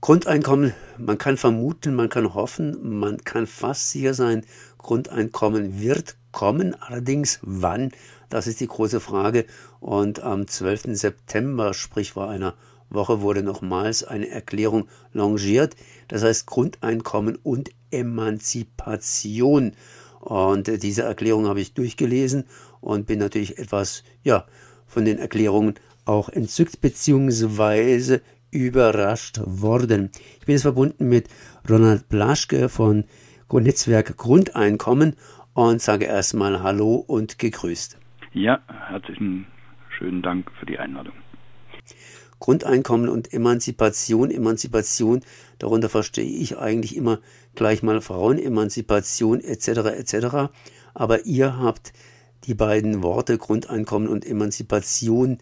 Grundeinkommen, man kann vermuten, man kann hoffen, man kann fast sicher sein, Grundeinkommen wird kommen. Allerdings wann, das ist die große Frage. Und am 12. September, sprich vor einer Woche, wurde nochmals eine Erklärung longiert. Das heißt Grundeinkommen und Emanzipation. Und diese Erklärung habe ich durchgelesen und bin natürlich etwas, ja, von den Erklärungen auch entzückt beziehungsweise überrascht worden. Ich bin jetzt verbunden mit Ronald Blaschke von Netzwerk Grundeinkommen und sage erstmal Hallo und gegrüßt. Ja, herzlichen schönen Dank für die Einladung. Grundeinkommen und Emanzipation, Emanzipation, darunter verstehe ich eigentlich immer gleich mal Frauenemanzipation etc. etc. Aber ihr habt die beiden Worte Grundeinkommen und Emanzipation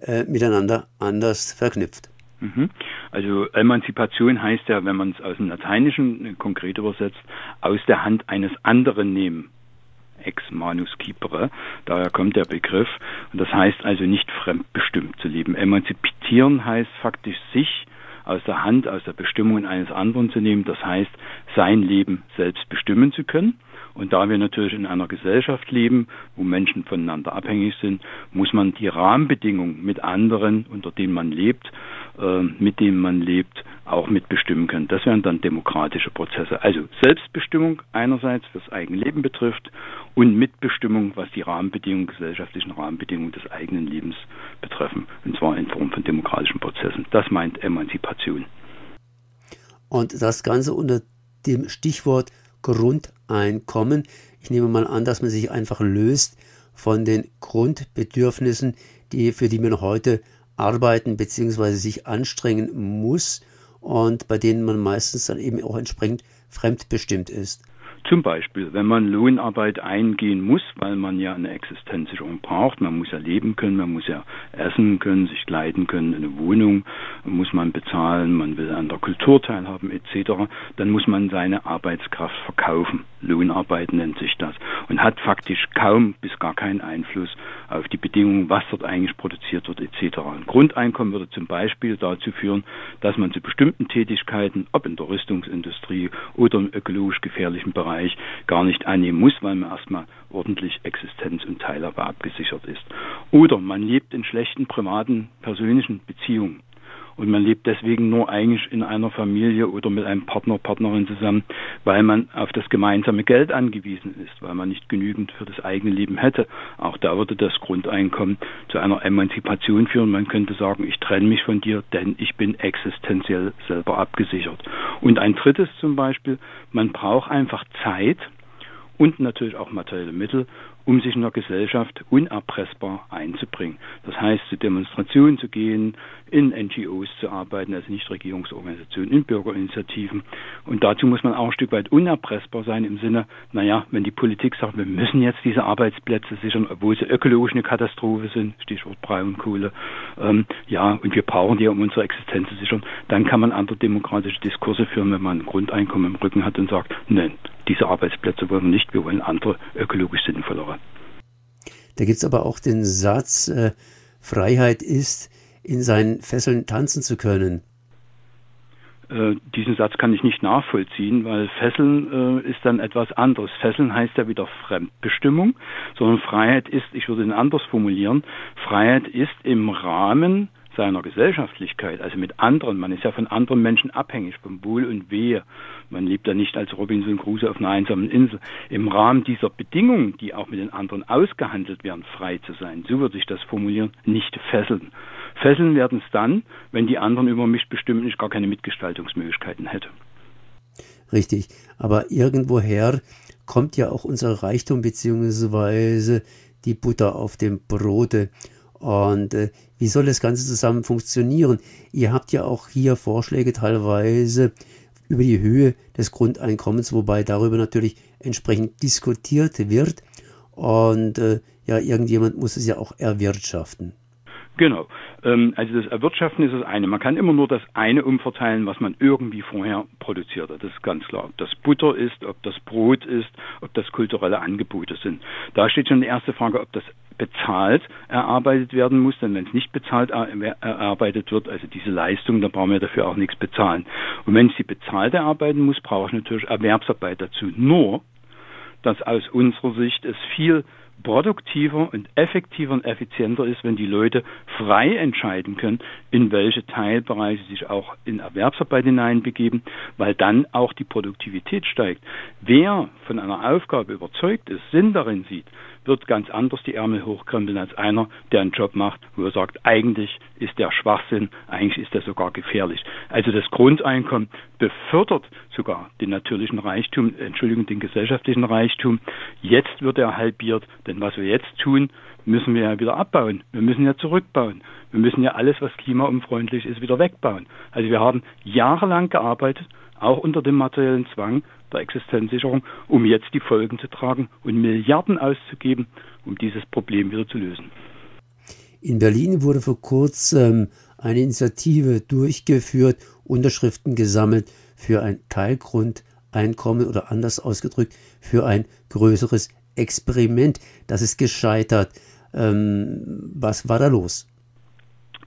äh, miteinander anders verknüpft. Mhm. Also Emanzipation heißt ja, wenn man es aus dem Lateinischen konkret übersetzt, aus der Hand eines anderen nehmen. Ex manus cipere, daher kommt der Begriff. Und das heißt also nicht fremdbestimmt zu leben. Emanzipieren heißt faktisch sich aus der Hand, aus der Bestimmung eines anderen zu nehmen. Das heißt, sein Leben selbst bestimmen zu können. Und da wir natürlich in einer Gesellschaft leben, wo Menschen voneinander abhängig sind, muss man die Rahmenbedingungen mit anderen, unter denen man lebt, äh, mit denen man lebt, auch mitbestimmen können. Das wären dann demokratische Prozesse. Also Selbstbestimmung einerseits, was Eigenleben betrifft, und Mitbestimmung, was die Rahmenbedingungen, gesellschaftlichen Rahmenbedingungen des eigenen Lebens betreffen. Und zwar in Form von demokratischen Prozessen. Das meint Emanzipation. Und das Ganze unter dem Stichwort Grundeinkommen. Ich nehme mal an, dass man sich einfach löst von den Grundbedürfnissen, die, für die man heute arbeiten bzw. sich anstrengen muss und bei denen man meistens dann eben auch entsprechend fremdbestimmt ist. Zum Beispiel, wenn man Lohnarbeit eingehen muss, weil man ja eine Existenzsicherung braucht, man muss ja leben können, man muss ja essen können, sich kleiden können, eine Wohnung muss man bezahlen, man will an der Kultur teilhaben etc., dann muss man seine Arbeitskraft verkaufen. Lohnarbeit nennt sich das und hat faktisch kaum bis gar keinen Einfluss auf die Bedingungen, was dort eigentlich produziert wird etc. Ein Grundeinkommen würde zum Beispiel dazu führen, dass man zu bestimmten Tätigkeiten, ob in der Rüstungsindustrie oder im ökologisch gefährlichen Bereich, Bereich gar nicht annehmen muss, weil man erstmal ordentlich Existenz und Teilhabe abgesichert ist. Oder man lebt in schlechten privaten, persönlichen Beziehungen und man lebt deswegen nur eigentlich in einer Familie oder mit einem Partner, Partnerin zusammen, weil man auf das gemeinsame Geld angewiesen ist, weil man nicht genügend für das eigene Leben hätte. Auch da würde das Grundeinkommen zu einer Emanzipation führen. Man könnte sagen, ich trenne mich von dir, denn ich bin existenziell selber abgesichert. Und ein drittes zum Beispiel, man braucht einfach Zeit, und natürlich auch materielle Mittel, um sich in der Gesellschaft unerpressbar einzubringen. Das heißt, zu Demonstrationen zu gehen, in NGOs zu arbeiten, also Nichtregierungsorganisationen, in Bürgerinitiativen. Und dazu muss man auch ein Stück weit unerpressbar sein im Sinne, naja, wenn die Politik sagt, wir müssen jetzt diese Arbeitsplätze sichern, obwohl sie ökologisch eine Katastrophe sind, Stichwort Braunkohle, ähm, ja, und wir brauchen die, um unsere Existenz zu sichern, dann kann man andere demokratische Diskurse führen, wenn man ein Grundeinkommen im Rücken hat und sagt, nein, diese Arbeitsplätze wollen wir nicht, wir wollen andere ökologisch sinnvollere. Da gibt es aber auch den Satz, äh, Freiheit ist, in seinen Fesseln tanzen zu können. Äh, diesen Satz kann ich nicht nachvollziehen, weil Fesseln äh, ist dann etwas anderes. Fesseln heißt ja wieder Fremdbestimmung, sondern Freiheit ist, ich würde ihn anders formulieren, Freiheit ist im Rahmen seiner Gesellschaftlichkeit, also mit anderen, man ist ja von anderen Menschen abhängig, vom Wohl und Wehe. Man lebt ja nicht als Robinson Crusoe auf einer einsamen Insel. Im Rahmen dieser Bedingungen, die auch mit den anderen ausgehandelt werden, frei zu sein, so würde ich das formulieren, nicht fesseln. Fesseln werden es dann, wenn die anderen über mich bestimmt nicht gar keine Mitgestaltungsmöglichkeiten hätte. Richtig, aber irgendwoher kommt ja auch unser Reichtum beziehungsweise die Butter auf dem Brote. Und äh, wie soll das Ganze zusammen funktionieren? Ihr habt ja auch hier Vorschläge teilweise über die Höhe des Grundeinkommens, wobei darüber natürlich entsprechend diskutiert wird. Und äh, ja, irgendjemand muss es ja auch erwirtschaften. Genau. Ähm, also das Erwirtschaften ist das eine. Man kann immer nur das eine umverteilen, was man irgendwie vorher produziert hat. Das ist ganz klar. Ob das Butter ist, ob das Brot ist, ob das kulturelle Angebote sind. Da steht schon die erste Frage, ob das bezahlt erarbeitet werden muss, denn wenn es nicht bezahlt erarbeitet wird, also diese Leistung, dann brauchen wir dafür auch nichts bezahlen. Und wenn ich sie bezahlt erarbeiten muss, brauche ich natürlich Erwerbsarbeit dazu. Nur, dass aus unserer Sicht es viel produktiver und effektiver und effizienter ist, wenn die Leute frei entscheiden können, in welche Teilbereiche sich auch in Erwerbsarbeit hineinbegeben, weil dann auch die Produktivität steigt. Wer von einer Aufgabe überzeugt ist, Sinn darin sieht, wird ganz anders die Ärmel hochkrempeln als einer, der einen Job macht, wo er sagt, eigentlich ist der Schwachsinn, eigentlich ist der sogar gefährlich. Also das Grundeinkommen befördert sogar den natürlichen Reichtum, Entschuldigung, den gesellschaftlichen Reichtum. Jetzt wird er halbiert, denn was wir jetzt tun, müssen wir ja wieder abbauen. Wir müssen ja zurückbauen. Wir müssen ja alles, was klimaunfreundlich ist, wieder wegbauen. Also wir haben jahrelang gearbeitet, auch unter dem materiellen Zwang, der Existenzsicherung, um jetzt die Folgen zu tragen und Milliarden auszugeben, um dieses Problem wieder zu lösen. In Berlin wurde vor kurzem eine Initiative durchgeführt, Unterschriften gesammelt für ein Teilgrundeinkommen oder anders ausgedrückt für ein größeres Experiment. Das ist gescheitert. Ähm, was war da los?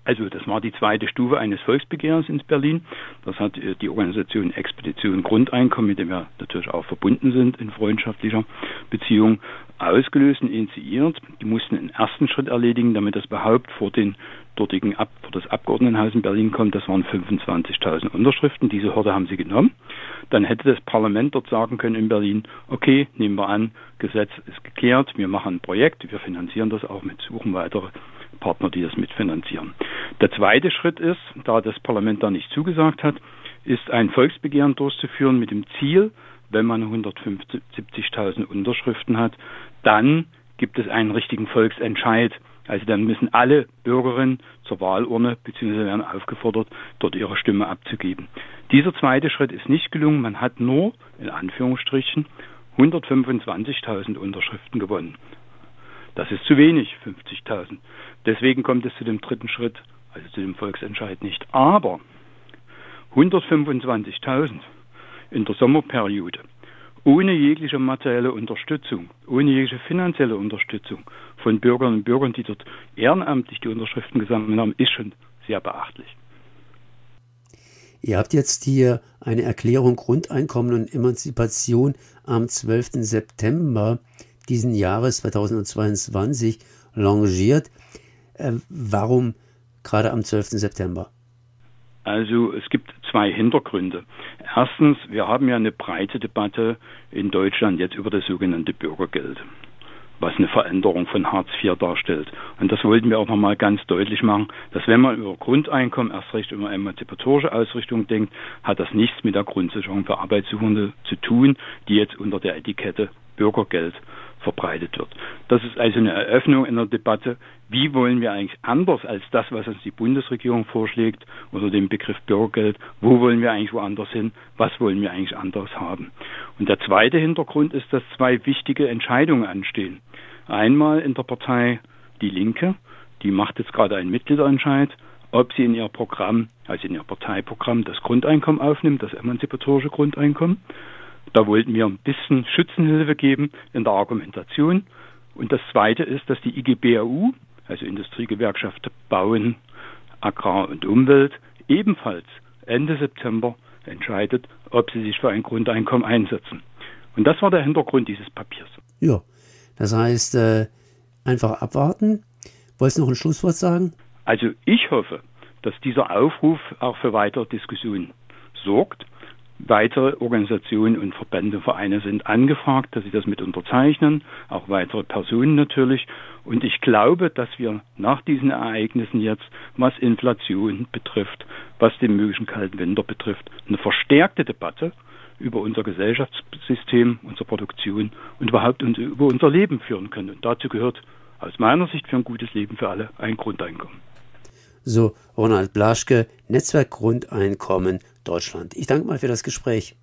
Also das war die zweite Stufe eines Volksbegehrens in Berlin. Das hat äh, die Organisation Expedition Grundeinkommen, mit dem wir natürlich auch verbunden sind in freundschaftlicher Beziehung, ausgelöst und initiiert. Die mussten einen ersten Schritt erledigen, damit das überhaupt vor den dortigen Ab vor das Abgeordnetenhaus in Berlin kommt. Das waren 25.000 Unterschriften. Diese Hürde haben sie genommen. Dann hätte das Parlament dort sagen können in Berlin, okay, nehmen wir an, Gesetz ist geklärt, wir machen ein Projekt, wir finanzieren das auch mit, suchen weitere Partner, die das mitfinanzieren. Der zweite Schritt ist, da das Parlament da nicht zugesagt hat, ist ein Volksbegehren durchzuführen mit dem Ziel, wenn man 170.000 Unterschriften hat, dann gibt es einen richtigen Volksentscheid. Also dann müssen alle Bürgerinnen zur Wahlurne bzw. werden aufgefordert, dort ihre Stimme abzugeben. Dieser zweite Schritt ist nicht gelungen. Man hat nur, in Anführungsstrichen, 125.000 Unterschriften gewonnen. Das ist zu wenig, 50.000. Deswegen kommt es zu dem dritten Schritt, also zu dem Volksentscheid nicht. Aber 125.000 in der Sommerperiode ohne jegliche materielle Unterstützung, ohne jegliche finanzielle Unterstützung von Bürgern und Bürgern, die dort ehrenamtlich die Unterschriften gesammelt haben, ist schon sehr beachtlich. Ihr habt jetzt hier eine Erklärung Grundeinkommen und Emanzipation am 12. September diesen Jahres 2022 longiert. Äh, warum gerade am 12. September? Also es gibt zwei Hintergründe. Erstens, wir haben ja eine breite Debatte in Deutschland jetzt über das sogenannte Bürgergeld, was eine Veränderung von Hartz IV darstellt. Und das wollten wir auch nochmal ganz deutlich machen, dass wenn man über Grundeinkommen, erst recht über emanzipatorische Ausrichtung denkt, hat das nichts mit der Grundsicherung für Arbeitssuchende zu tun, die jetzt unter der Etikette Bürgergeld verbreitet wird. Das ist also eine Eröffnung in der Debatte, wie wollen wir eigentlich anders als das, was uns die Bundesregierung vorschlägt unter dem Begriff Bürgergeld, wo wollen wir eigentlich woanders hin, was wollen wir eigentlich anders haben. Und der zweite Hintergrund ist, dass zwei wichtige Entscheidungen anstehen. Einmal in der Partei Die Linke, die macht jetzt gerade einen Mitgliederentscheid, ob sie in ihr Programm, also in ihr Parteiprogramm, das Grundeinkommen aufnimmt, das emanzipatorische Grundeinkommen. Da wollten wir ein bisschen Schützenhilfe geben in der Argumentation. Und das Zweite ist, dass die IGBAU, also Industriegewerkschaft Bauen, Agrar und Umwelt, ebenfalls Ende September entscheidet, ob sie sich für ein Grundeinkommen einsetzen. Und das war der Hintergrund dieses Papiers. Ja, das heißt, äh, einfach abwarten. Wolltest du noch ein Schlusswort sagen? Also ich hoffe, dass dieser Aufruf auch für weitere Diskussionen sorgt Weitere Organisationen und Verbände, Vereine sind angefragt, dass sie das mit unterzeichnen, auch weitere Personen natürlich. Und ich glaube, dass wir nach diesen Ereignissen jetzt, was Inflation betrifft, was den möglichen kalten Winter betrifft, eine verstärkte Debatte über unser Gesellschaftssystem, unsere Produktion und überhaupt über unser Leben führen können. Und dazu gehört aus meiner Sicht für ein gutes Leben für alle ein Grundeinkommen. So, Ronald Blaschke, Netzwerk Grundeinkommen Deutschland. Ich danke mal für das Gespräch.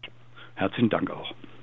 Herzlichen Dank auch.